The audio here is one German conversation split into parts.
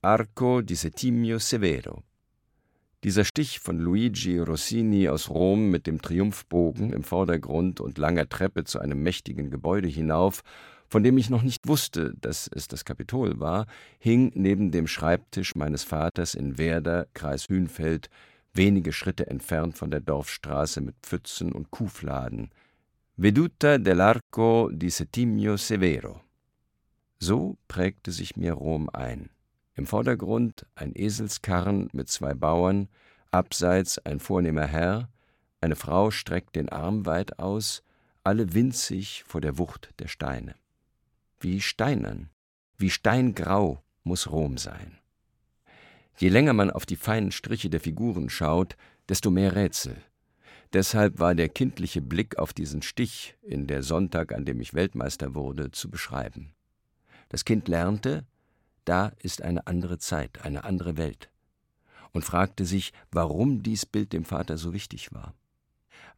Arco di Settimio Severo. Dieser Stich von Luigi Rossini aus Rom mit dem Triumphbogen im Vordergrund und langer Treppe zu einem mächtigen Gebäude hinauf, von dem ich noch nicht wusste, dass es das Kapitol war, hing neben dem Schreibtisch meines Vaters in Werder, Kreis Hünfeld, wenige Schritte entfernt von der Dorfstraße mit Pfützen und Kuhfladen. Veduta dell'Arco di Settimio Severo. So prägte sich mir Rom ein. Im Vordergrund ein Eselskarren mit zwei Bauern, abseits ein vornehmer Herr, eine Frau streckt den Arm weit aus, alle winzig vor der Wucht der Steine. Wie steinern, wie steingrau muss Rom sein. Je länger man auf die feinen Striche der Figuren schaut, desto mehr Rätsel. Deshalb war der kindliche Blick auf diesen Stich in der Sonntag, an dem ich Weltmeister wurde, zu beschreiben. Das Kind lernte, da ist eine andere Zeit, eine andere Welt, und fragte sich, warum dies Bild dem Vater so wichtig war.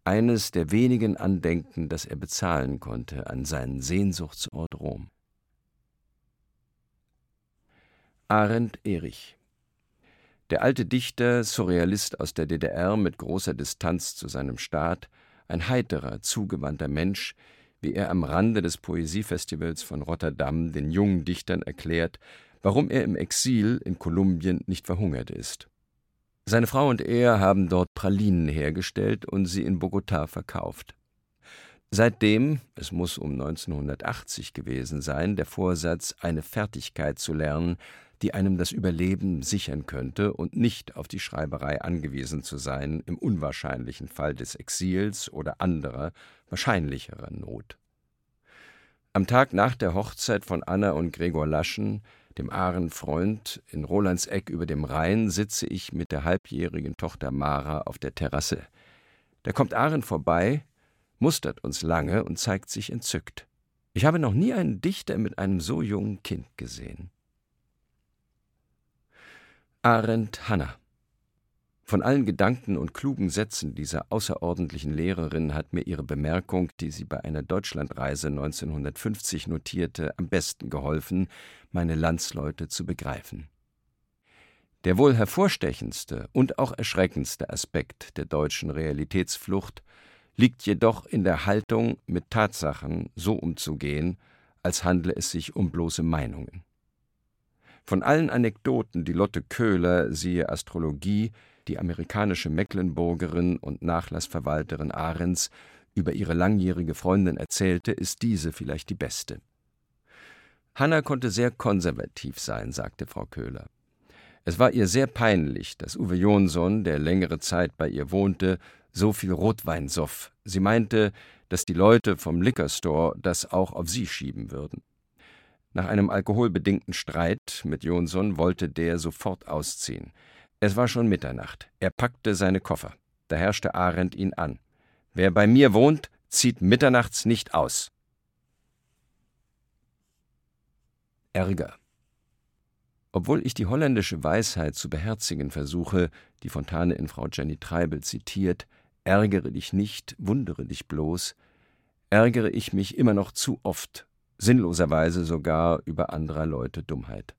Eines der wenigen Andenken, das er bezahlen konnte an seinen Sehnsuchtsort Rom. Arendt Erich der alte Dichter, Surrealist aus der DDR mit großer Distanz zu seinem Staat, ein heiterer, zugewandter Mensch, wie er am Rande des Poesiefestivals von Rotterdam den jungen Dichtern erklärt, warum er im Exil in Kolumbien nicht verhungert ist. Seine Frau und er haben dort Pralinen hergestellt und sie in Bogotá verkauft. Seitdem, es muss um 1980 gewesen sein, der Vorsatz, eine Fertigkeit zu lernen, die einem das Überleben sichern könnte und nicht auf die Schreiberei angewiesen zu sein im unwahrscheinlichen Fall des Exils oder anderer, wahrscheinlicherer Not. Am Tag nach der Hochzeit von Anna und Gregor Laschen dem Ahrenfreund, in Rolandseck über dem Rhein sitze ich mit der halbjährigen Tochter Mara auf der Terrasse. Da kommt Ahren vorbei, mustert uns lange und zeigt sich entzückt. Ich habe noch nie einen Dichter mit einem so jungen Kind gesehen. Arendt Hanna von allen Gedanken und klugen Sätzen dieser außerordentlichen Lehrerin hat mir ihre Bemerkung, die sie bei einer Deutschlandreise 1950 notierte, am besten geholfen, meine Landsleute zu begreifen. Der wohl hervorstechendste und auch erschreckendste Aspekt der deutschen Realitätsflucht liegt jedoch in der Haltung, mit Tatsachen so umzugehen, als handle es sich um bloße Meinungen. Von allen Anekdoten, die Lotte Köhler, siehe Astrologie, die amerikanische Mecklenburgerin und Nachlassverwalterin Ahrens über ihre langjährige Freundin erzählte, ist diese vielleicht die beste. Hanna konnte sehr konservativ sein, sagte Frau Köhler. Es war ihr sehr peinlich, dass Uwe Jonsson, der längere Zeit bei ihr wohnte, so viel Rotwein soff. Sie meinte, dass die Leute vom Liquor Store das auch auf sie schieben würden. Nach einem alkoholbedingten Streit mit Jonsson wollte der sofort ausziehen. Es war schon Mitternacht. Er packte seine Koffer. Da herrschte Arendt ihn an. Wer bei mir wohnt, zieht mitternachts nicht aus. Ärger. Obwohl ich die holländische Weisheit zu beherzigen versuche, die Fontane in Frau Jenny Treibel zitiert, ärgere dich nicht, wundere dich bloß, ärgere ich mich immer noch zu oft, sinnloserweise sogar über anderer Leute Dummheit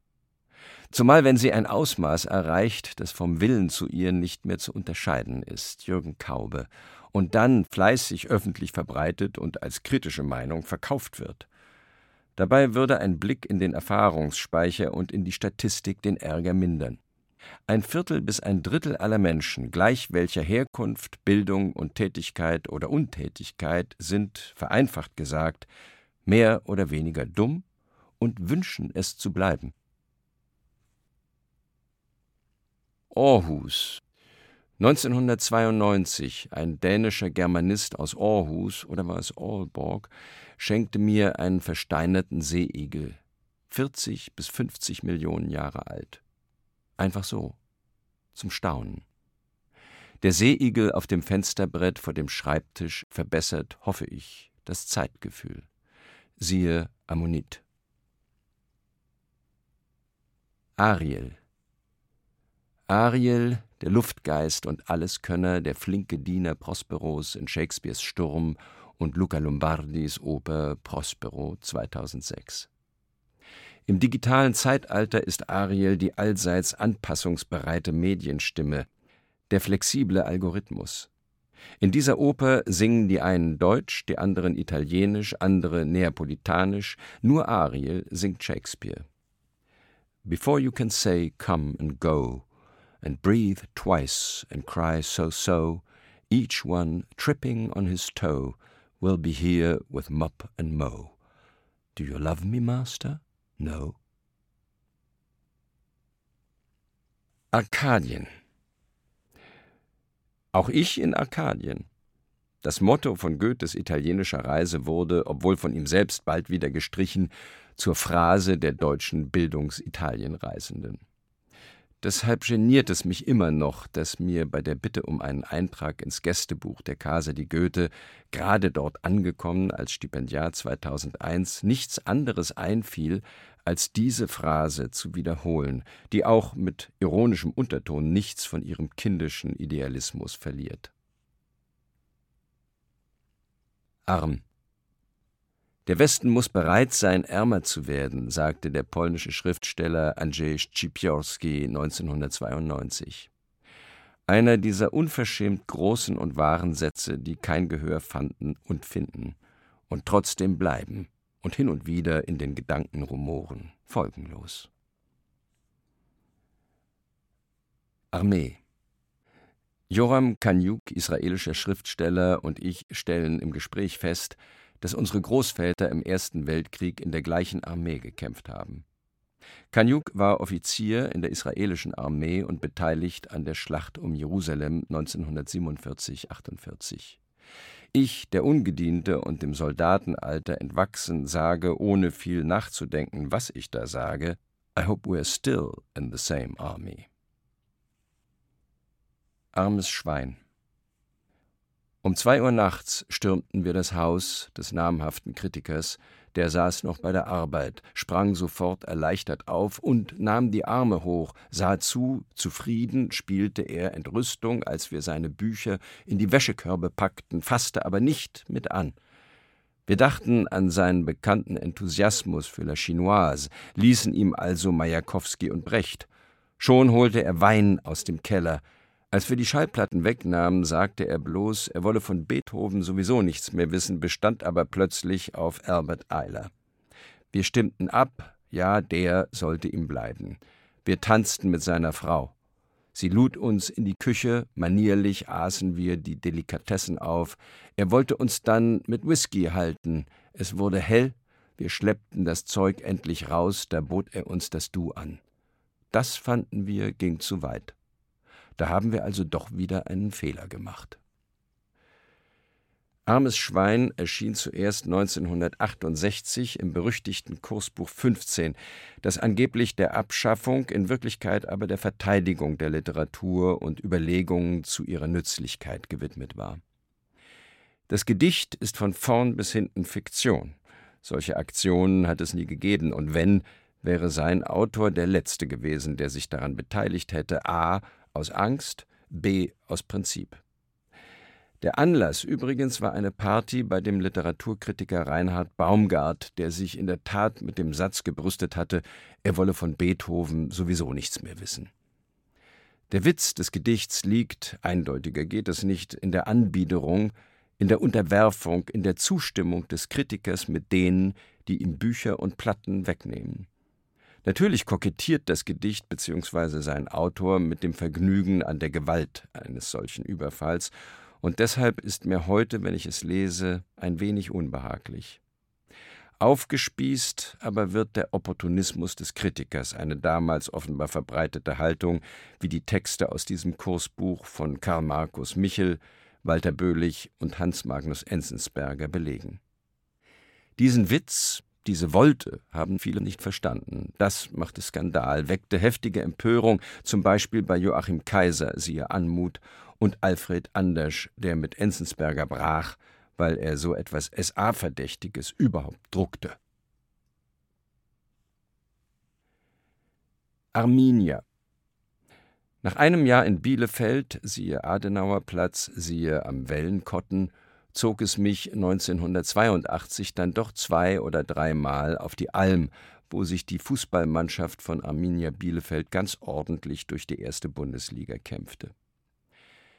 zumal wenn sie ein Ausmaß erreicht, das vom Willen zu ihr nicht mehr zu unterscheiden ist, Jürgen Kaube, und dann fleißig öffentlich verbreitet und als kritische Meinung verkauft wird. Dabei würde ein Blick in den Erfahrungsspeicher und in die Statistik den Ärger mindern. Ein Viertel bis ein Drittel aller Menschen, gleich welcher Herkunft, Bildung und Tätigkeit oder Untätigkeit, sind, vereinfacht gesagt, mehr oder weniger dumm und wünschen es zu bleiben. Aarhus. 1992, ein dänischer Germanist aus Aarhus, oder war es Aalborg, schenkte mir einen versteinerten Seeigel, 40 bis 50 Millionen Jahre alt. Einfach so, zum Staunen. Der Seeigel auf dem Fensterbrett vor dem Schreibtisch verbessert, hoffe ich, das Zeitgefühl. Siehe Ammonit. Ariel Ariel, der Luftgeist und Alleskönner, der flinke Diener Prosperos in Shakespeares Sturm und Luca Lombardis Oper Prospero 2006. Im digitalen Zeitalter ist Ariel die allseits anpassungsbereite Medienstimme, der flexible Algorithmus. In dieser Oper singen die einen Deutsch, die anderen Italienisch, andere Neapolitanisch, nur Ariel singt Shakespeare. Before you can say come and go, and breathe twice and cry so so, each one tripping on his toe will be here with mop and mow. Do you love me, master? No. Arkadien auch ich in Arkadien. Das Motto von Goethes italienischer Reise wurde, obwohl von ihm selbst bald wieder gestrichen, zur Phrase der deutschen Bildungsitalienreisenden. Deshalb geniert es mich immer noch, dass mir bei der Bitte um einen Eintrag ins Gästebuch der Casa di Goethe, gerade dort angekommen als Stipendiat 2001, nichts anderes einfiel, als diese Phrase zu wiederholen, die auch mit ironischem Unterton nichts von ihrem kindischen Idealismus verliert. Arm. Der Westen muss bereit sein, ärmer zu werden, sagte der polnische Schriftsteller Andrzej Schipiorski 1992. Einer dieser unverschämt großen und wahren Sätze, die kein Gehör fanden und finden und trotzdem bleiben und hin und wieder in den Gedanken rumoren, folgenlos. Armee Joram Kanyuk, israelischer Schriftsteller, und ich stellen im Gespräch fest, dass unsere Großväter im Ersten Weltkrieg in der gleichen Armee gekämpft haben. Kanyuk war Offizier in der israelischen Armee und beteiligt an der Schlacht um Jerusalem 1947-48. Ich, der Ungediente und dem Soldatenalter entwachsen, sage, ohne viel nachzudenken, was ich da sage, I hope we're still in the same army. Armes Schwein. Um zwei Uhr nachts stürmten wir das Haus des namhaften Kritikers, der saß noch bei der Arbeit, sprang sofort erleichtert auf und nahm die Arme hoch, sah zu, zufrieden spielte er Entrüstung, als wir seine Bücher in die Wäschekörbe packten, fasste aber nicht mit an. Wir dachten an seinen bekannten Enthusiasmus für La Chinoise, ließen ihm also Majakowski und Brecht. Schon holte er Wein aus dem Keller, als wir die Schallplatten wegnahmen, sagte er bloß, er wolle von Beethoven sowieso nichts mehr wissen, bestand aber plötzlich auf Albert Eiler. Wir stimmten ab, ja, der sollte ihm bleiben. Wir tanzten mit seiner Frau. Sie lud uns in die Küche, manierlich aßen wir die Delikatessen auf. Er wollte uns dann mit Whisky halten. Es wurde hell, wir schleppten das Zeug endlich raus, da bot er uns das Du an. Das fanden wir ging zu weit. Da haben wir also doch wieder einen Fehler gemacht. Armes Schwein erschien zuerst 1968 im berüchtigten Kursbuch 15, das angeblich der Abschaffung, in Wirklichkeit aber der Verteidigung der Literatur und Überlegungen zu ihrer Nützlichkeit gewidmet war. Das Gedicht ist von vorn bis hinten Fiktion. Solche Aktionen hat es nie gegeben, und wenn, wäre sein Autor der Letzte gewesen, der sich daran beteiligt hätte, a aus Angst, b aus Prinzip. Der Anlass übrigens war eine Party bei dem Literaturkritiker Reinhard Baumgart, der sich in der Tat mit dem Satz gebrüstet hatte, er wolle von Beethoven sowieso nichts mehr wissen. Der Witz des Gedichts liegt, eindeutiger geht es nicht, in der Anbiederung, in der Unterwerfung, in der Zustimmung des Kritikers mit denen, die ihm Bücher und Platten wegnehmen. Natürlich kokettiert das Gedicht bzw. sein Autor mit dem Vergnügen an der Gewalt eines solchen Überfalls, und deshalb ist mir heute, wenn ich es lese, ein wenig unbehaglich. Aufgespießt aber wird der Opportunismus des Kritikers, eine damals offenbar verbreitete Haltung, wie die Texte aus diesem Kursbuch von Karl Markus Michel, Walter Böhlich und Hans Magnus Enzensberger belegen. Diesen Witz, diese Wolte haben viele nicht verstanden. Das machte Skandal, weckte heftige Empörung, zum Beispiel bei Joachim Kaiser, siehe Anmut, und Alfred Andersch, der mit Enzensberger brach, weil er so etwas SA-Verdächtiges überhaupt druckte. Arminia Nach einem Jahr in Bielefeld, siehe Adenauerplatz, siehe am Wellenkotten, zog es mich 1982 dann doch zwei oder dreimal auf die Alm, wo sich die Fußballmannschaft von Arminia Bielefeld ganz ordentlich durch die erste Bundesliga kämpfte.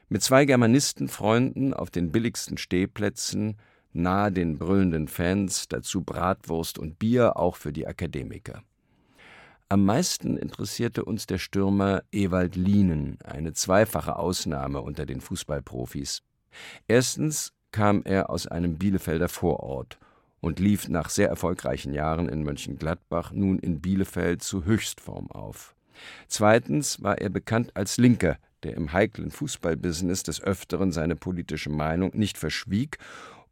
Mit zwei Germanistenfreunden auf den billigsten Stehplätzen, nahe den brüllenden Fans, dazu Bratwurst und Bier auch für die Akademiker. Am meisten interessierte uns der Stürmer Ewald Lienen, eine zweifache Ausnahme unter den Fußballprofis. Erstens kam er aus einem Bielefelder Vorort und lief nach sehr erfolgreichen Jahren in Mönchengladbach nun in Bielefeld zu Höchstform auf. Zweitens war er bekannt als Linker, der im heiklen Fußballbusiness des Öfteren seine politische Meinung nicht verschwieg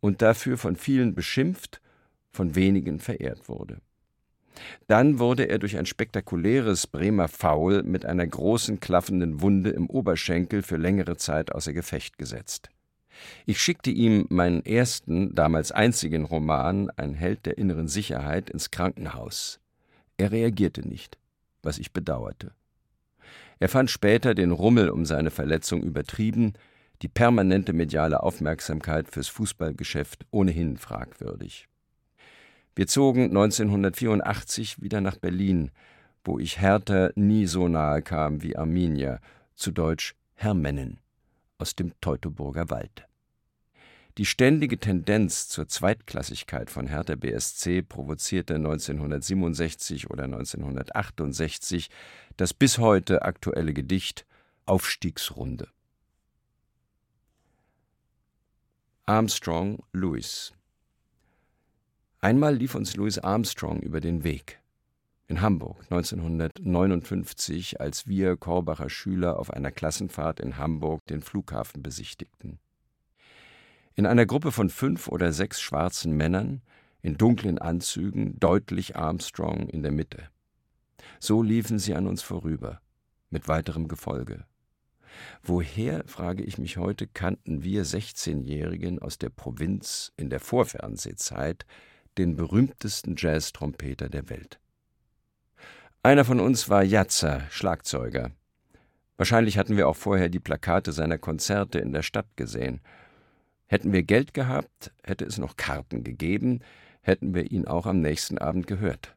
und dafür von vielen beschimpft, von wenigen verehrt wurde. Dann wurde er durch ein spektakuläres Bremer Foul mit einer großen klaffenden Wunde im Oberschenkel für längere Zeit außer Gefecht gesetzt. Ich schickte ihm meinen ersten, damals einzigen Roman, Ein Held der inneren Sicherheit, ins Krankenhaus. Er reagierte nicht, was ich bedauerte. Er fand später den Rummel um seine Verletzung übertrieben, die permanente mediale Aufmerksamkeit fürs Fußballgeschäft ohnehin fragwürdig. Wir zogen 1984 wieder nach Berlin, wo ich Hertha nie so nahe kam wie Arminia, zu Deutsch Hermennen, aus dem Teutoburger Wald. Die ständige Tendenz zur Zweitklassigkeit von Hertha BSC provozierte 1967 oder 1968 das bis heute aktuelle Gedicht Aufstiegsrunde. Armstrong Lewis Einmal lief uns Louis Armstrong über den Weg. In Hamburg 1959, als wir Korbacher Schüler auf einer Klassenfahrt in Hamburg den Flughafen besichtigten. In einer Gruppe von fünf oder sechs schwarzen Männern, in dunklen Anzügen, deutlich Armstrong in der Mitte. So liefen sie an uns vorüber, mit weiterem Gefolge. Woher, frage ich mich heute, kannten wir 16-Jährigen aus der Provinz in der Vorfernsehzeit den berühmtesten Jazz-Trompeter der Welt. Einer von uns war Jatzer, Schlagzeuger. Wahrscheinlich hatten wir auch vorher die Plakate seiner Konzerte in der Stadt gesehen. Hätten wir Geld gehabt, hätte es noch Karten gegeben, hätten wir ihn auch am nächsten Abend gehört.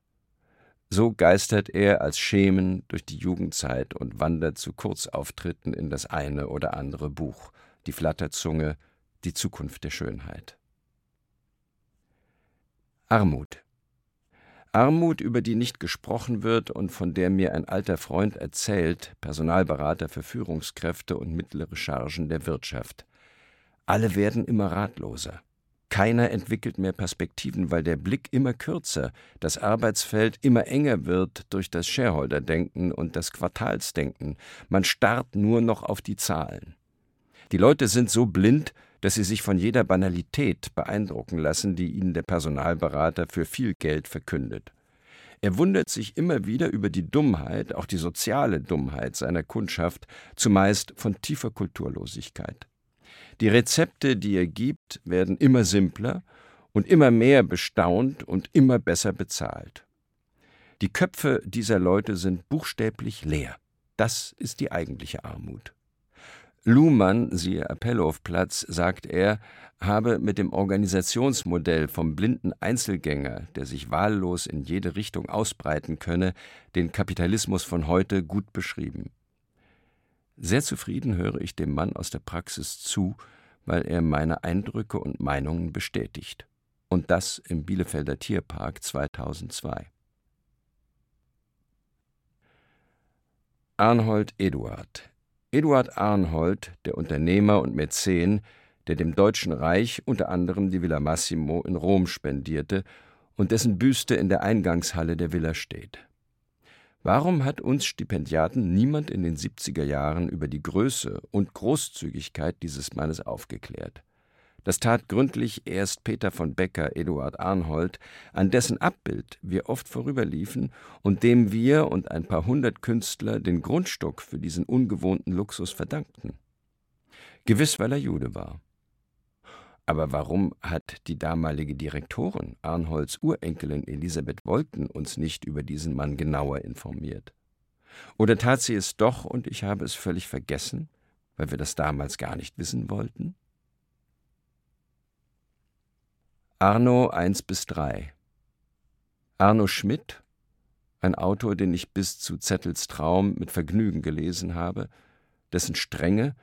So geistert er als Schemen durch die Jugendzeit und wandert zu Kurzauftritten in das eine oder andere Buch, die Flatterzunge, die Zukunft der Schönheit. Armut. Armut, über die nicht gesprochen wird und von der mir ein alter Freund erzählt, Personalberater für Führungskräfte und mittlere Chargen der Wirtschaft. Alle werden immer ratloser. Keiner entwickelt mehr Perspektiven, weil der Blick immer kürzer, das Arbeitsfeld immer enger wird durch das Shareholder-Denken und das Quartalsdenken. Man starrt nur noch auf die Zahlen. Die Leute sind so blind, dass sie sich von jeder Banalität beeindrucken lassen, die ihnen der Personalberater für viel Geld verkündet. Er wundert sich immer wieder über die Dummheit, auch die soziale Dummheit seiner Kundschaft, zumeist von tiefer Kulturlosigkeit. Die Rezepte, die er gibt, werden immer simpler und immer mehr bestaunt und immer besser bezahlt. Die Köpfe dieser Leute sind buchstäblich leer. Das ist die eigentliche Armut. Luhmann, siehe Appellhofplatz, sagt er, habe mit dem Organisationsmodell vom blinden Einzelgänger, der sich wahllos in jede Richtung ausbreiten könne, den Kapitalismus von heute gut beschrieben. Sehr zufrieden höre ich dem Mann aus der Praxis zu, weil er meine Eindrücke und Meinungen bestätigt. Und das im Bielefelder Tierpark 2002. Arnold Eduard Eduard Arnhold, der Unternehmer und Mäzen, der dem Deutschen Reich unter anderem die Villa Massimo in Rom spendierte und dessen Büste in der Eingangshalle der Villa steht. Warum hat uns Stipendiaten niemand in den 70er Jahren über die Größe und Großzügigkeit dieses Mannes aufgeklärt? Das tat gründlich erst Peter von Becker Eduard Arnhold, an dessen Abbild wir oft vorüberliefen und dem wir und ein paar hundert Künstler den Grundstock für diesen ungewohnten Luxus verdankten. Gewiss, weil er Jude war. Aber warum hat die damalige Direktorin, Arnholds Urenkelin Elisabeth Wolten, uns nicht über diesen Mann genauer informiert? Oder tat sie es doch und ich habe es völlig vergessen, weil wir das damals gar nicht wissen wollten? Arno 1 bis 3 Arno Schmidt, ein Autor, den ich bis zu Zettels Traum mit Vergnügen gelesen habe, dessen Strenge,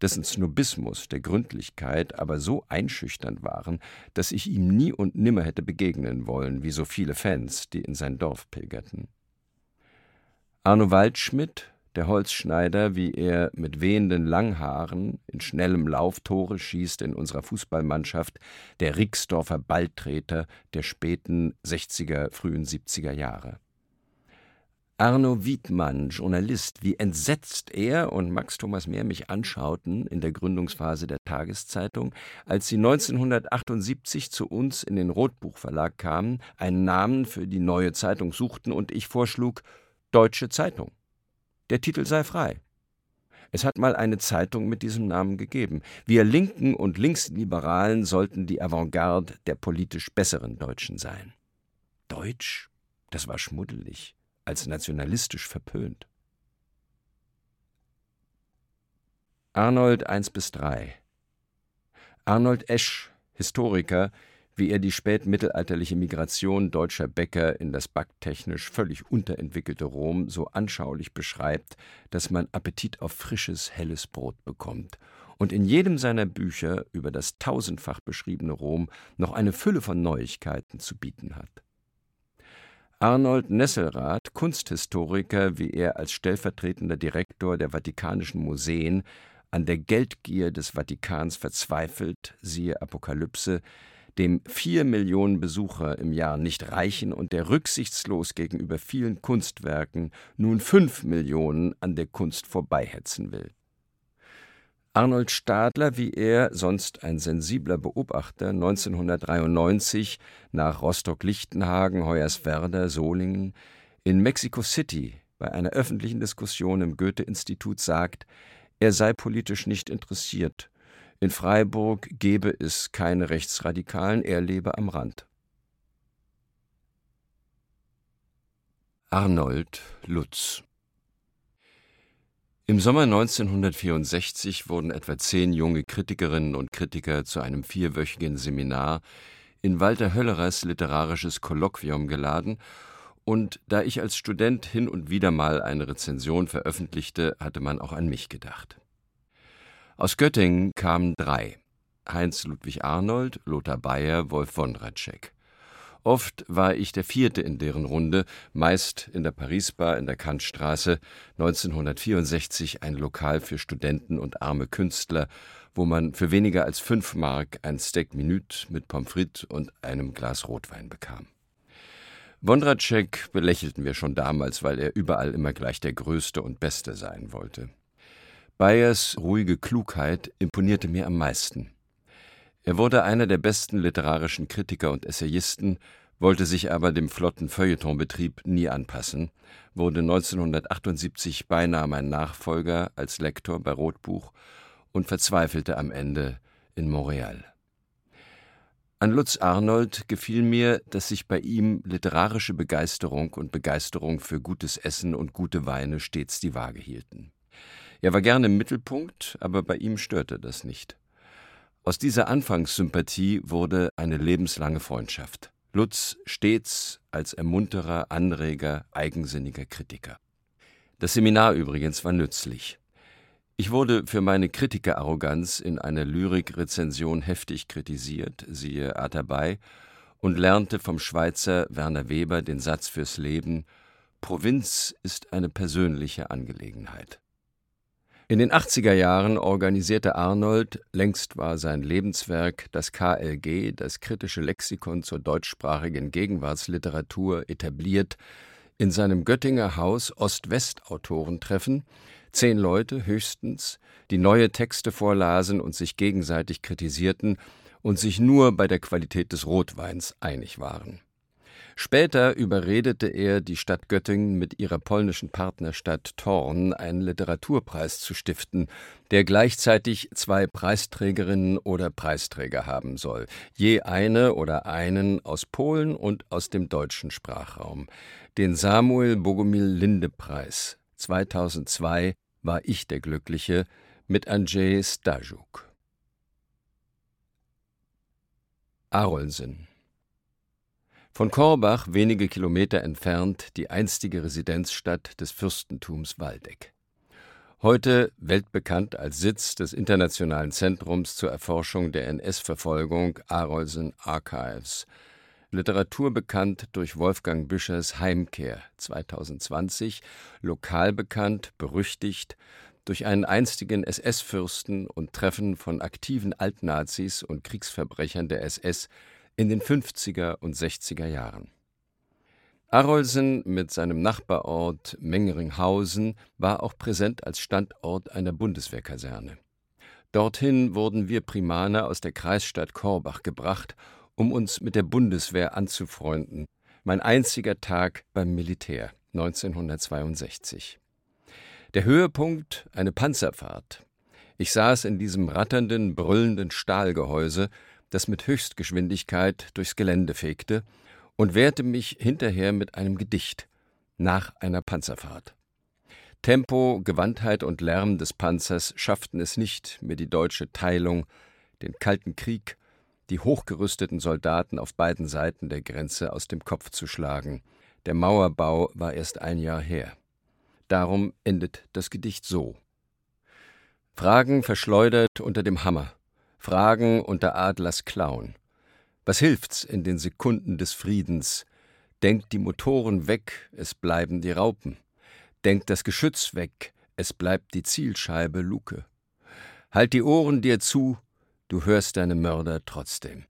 dessen Snobismus der Gründlichkeit aber so einschüchternd waren, dass ich ihm nie und nimmer hätte begegnen wollen, wie so viele Fans, die in sein Dorf pilgerten. Arno Waldschmidt, der Holzschneider, wie er mit wehenden Langhaaren in schnellem Lauf Tore schießt in unserer Fußballmannschaft, der Rixdorfer Balltreter der späten 60er, frühen 70er Jahre. Arno Wiedmann, Journalist, wie entsetzt er und Max Thomas Mehr mich anschauten in der Gründungsphase der Tageszeitung, als sie 1978 zu uns in den Rotbuchverlag kamen, einen Namen für die neue Zeitung suchten und ich vorschlug Deutsche Zeitung. Der Titel sei frei. Es hat mal eine Zeitung mit diesem Namen gegeben. Wir Linken und Linksliberalen sollten die Avantgarde der politisch besseren Deutschen sein. Deutsch? Das war schmuddelig als nationalistisch verpönt. Arnold 1 bis 3 Arnold Esch, Historiker, wie er die spätmittelalterliche Migration deutscher Bäcker in das backtechnisch völlig unterentwickelte Rom so anschaulich beschreibt, dass man Appetit auf frisches, helles Brot bekommt und in jedem seiner Bücher über das tausendfach beschriebene Rom noch eine Fülle von Neuigkeiten zu bieten hat. Arnold Nesselrath, Kunsthistoriker, wie er als stellvertretender Direktor der Vatikanischen Museen an der Geldgier des Vatikans verzweifelt, siehe Apokalypse, dem vier Millionen Besucher im Jahr nicht reichen und der rücksichtslos gegenüber vielen Kunstwerken nun fünf Millionen an der Kunst vorbeihetzen will. Arnold Stadler, wie er, sonst ein sensibler Beobachter, 1993 nach Rostock-Lichtenhagen, Hoyerswerda, Solingen, in Mexico City bei einer öffentlichen Diskussion im Goethe-Institut sagt, er sei politisch nicht interessiert. In Freiburg gebe es keine Rechtsradikalen, er lebe am Rand. Arnold Lutz im Sommer 1964 wurden etwa zehn junge Kritikerinnen und Kritiker zu einem vierwöchigen Seminar in Walter Höllerers literarisches Kolloquium geladen, und da ich als Student hin und wieder mal eine Rezension veröffentlichte, hatte man auch an mich gedacht. Aus Göttingen kamen drei: Heinz Ludwig Arnold, Lothar Bayer, Wolf Wondratschek. Oft war ich der Vierte in deren Runde, meist in der Paris-Bar in der Kantstraße, 1964 ein Lokal für Studenten und arme Künstler, wo man für weniger als fünf Mark ein Steak Minute mit Pommes frites und einem Glas Rotwein bekam. Wondratschek belächelten wir schon damals, weil er überall immer gleich der Größte und Beste sein wollte. Bayers ruhige Klugheit imponierte mir am meisten. Er wurde einer der besten literarischen Kritiker und Essayisten, wollte sich aber dem flotten Feuilletonbetrieb nie anpassen, wurde 1978 beinahe mein Nachfolger als Lektor bei Rotbuch und verzweifelte am Ende in Montreal. An Lutz Arnold gefiel mir, dass sich bei ihm literarische Begeisterung und Begeisterung für gutes Essen und gute Weine stets die Waage hielten. Er war gerne im Mittelpunkt, aber bei ihm störte das nicht. Aus dieser Anfangssympathie wurde eine lebenslange Freundschaft. Lutz stets als Ermunterer, Anreger, eigensinniger Kritiker. Das Seminar übrigens war nützlich. Ich wurde für meine Kritikerarroganz in einer Lyrikrezension heftig kritisiert, siehe Atabei, und lernte vom Schweizer Werner Weber den Satz fürs Leben Provinz ist eine persönliche Angelegenheit. In den 80er Jahren organisierte Arnold, längst war sein Lebenswerk das KLG, das kritische Lexikon zur deutschsprachigen Gegenwartsliteratur, etabliert, in seinem Göttinger Haus Ost-West-Autorentreffen, zehn Leute höchstens, die neue Texte vorlasen und sich gegenseitig kritisierten und sich nur bei der Qualität des Rotweins einig waren. Später überredete er die Stadt Göttingen mit ihrer polnischen Partnerstadt Thorn einen Literaturpreis zu stiften, der gleichzeitig zwei Preisträgerinnen oder Preisträger haben soll, je eine oder einen aus Polen und aus dem deutschen Sprachraum. Den Samuel Bogomil Linde Preis 2002 war ich der Glückliche mit Andrzej Stajuk. Arolsen Von Korbach, wenige Kilometer entfernt, die einstige Residenzstadt des Fürstentums Waldeck. Heute weltbekannt als Sitz des Internationalen Zentrums zur Erforschung der NS-Verfolgung Arolsen Archives. Literatur bekannt durch Wolfgang Büschers Heimkehr 2020, lokal bekannt, berüchtigt durch einen einstigen SS-Fürsten und Treffen von aktiven Altnazis und Kriegsverbrechern der SS in den 50er und 60er Jahren. Arolsen mit seinem Nachbarort Mengeringhausen war auch präsent als Standort einer Bundeswehrkaserne. Dorthin wurden wir Primaner aus der Kreisstadt Korbach gebracht, um uns mit der Bundeswehr anzufreunden. Mein einziger Tag beim Militär 1962. Der Höhepunkt eine Panzerfahrt. Ich saß in diesem ratternden, brüllenden Stahlgehäuse, das mit Höchstgeschwindigkeit durchs Gelände fegte, und wehrte mich hinterher mit einem Gedicht nach einer Panzerfahrt. Tempo, Gewandtheit und Lärm des Panzers schafften es nicht, mir die deutsche Teilung, den Kalten Krieg, die hochgerüsteten Soldaten auf beiden Seiten der Grenze aus dem Kopf zu schlagen. Der Mauerbau war erst ein Jahr her. Darum endet das Gedicht so. Fragen verschleudert unter dem Hammer, Fragen unter Adlers Klauen. Was hilft's in den Sekunden des Friedens? Denkt die Motoren weg, es bleiben die Raupen. Denkt das Geschütz weg, es bleibt die Zielscheibe Luke. Halt die Ohren dir zu, du hörst deine Mörder trotzdem.